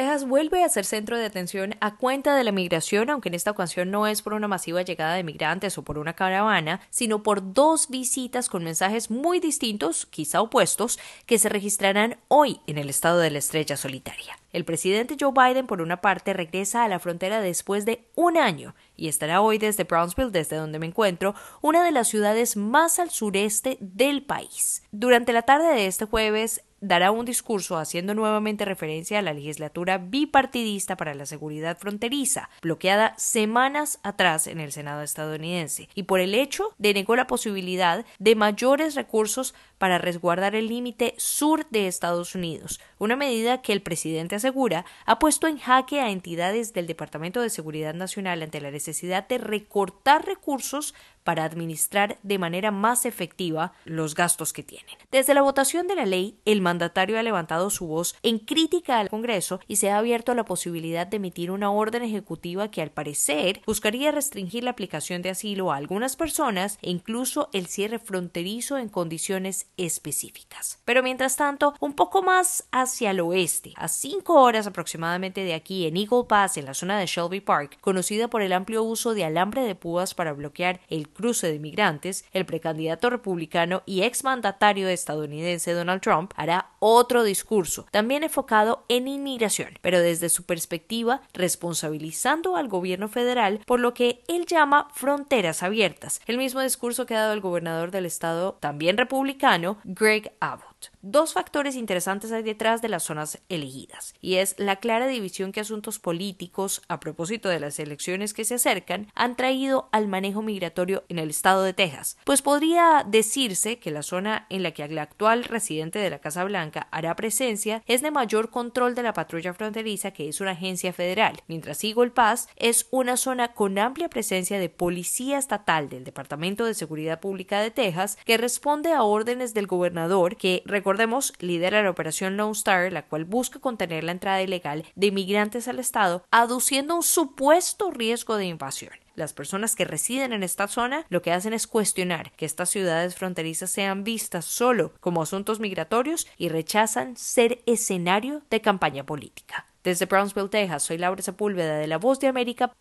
Texas vuelve a ser centro de atención a cuenta de la migración, aunque en esta ocasión no es por una masiva llegada de migrantes o por una caravana, sino por dos visitas con mensajes muy distintos, quizá opuestos, que se registrarán hoy en el estado de la estrella solitaria. El presidente Joe Biden, por una parte, regresa a la frontera después de un año y estará hoy desde Brownsville, desde donde me encuentro, una de las ciudades más al sureste del país. Durante la tarde de este jueves, dará un discurso haciendo nuevamente referencia a la legislatura bipartidista para la seguridad fronteriza, bloqueada semanas atrás en el Senado estadounidense, y por el hecho de negó la posibilidad de mayores recursos para resguardar el límite sur de Estados Unidos, una medida que el presidente asegura ha puesto en jaque a entidades del Departamento de Seguridad Nacional ante la necesidad de recortar recursos para administrar de manera más efectiva los gastos que tienen. Desde la votación de la ley, el mandatario ha levantado su voz en crítica al Congreso y se ha abierto a la posibilidad de emitir una orden ejecutiva que al parecer buscaría restringir la aplicación de asilo a algunas personas e incluso el cierre fronterizo en condiciones específicas. Pero mientras tanto, un poco más hacia el oeste, a cinco horas aproximadamente de aquí en Eagle Pass, en la zona de Shelby Park, conocida por el amplio uso de alambre de púas para bloquear el cruce de migrantes, el precandidato republicano y exmandatario estadounidense Donald Trump hará otro discurso, también enfocado en inmigración, pero desde su perspectiva responsabilizando al gobierno federal por lo que él llama fronteras abiertas, el mismo discurso que ha dado el gobernador del estado, también republicano, Greg Abbott. Dos factores interesantes hay detrás de las zonas elegidas, y es la clara división que asuntos políticos, a propósito de las elecciones que se acercan, han traído al manejo migratorio en el estado de Texas, pues podría decirse que la zona en la que el actual residente de la Casa Blanca hará presencia es de mayor control de la patrulla fronteriza que es una agencia federal, mientras Eagle Pass es una zona con amplia presencia de policía estatal del Departamento de Seguridad Pública de Texas que responde a órdenes del gobernador que recordemos, lidera la operación Lone Star, la cual busca contener la entrada ilegal de inmigrantes al Estado, aduciendo un supuesto riesgo de invasión. Las personas que residen en esta zona lo que hacen es cuestionar que estas ciudades fronterizas sean vistas solo como asuntos migratorios y rechazan ser escenario de campaña política. Desde Brownsville, Texas, soy Laura Sepúlveda de La Voz de América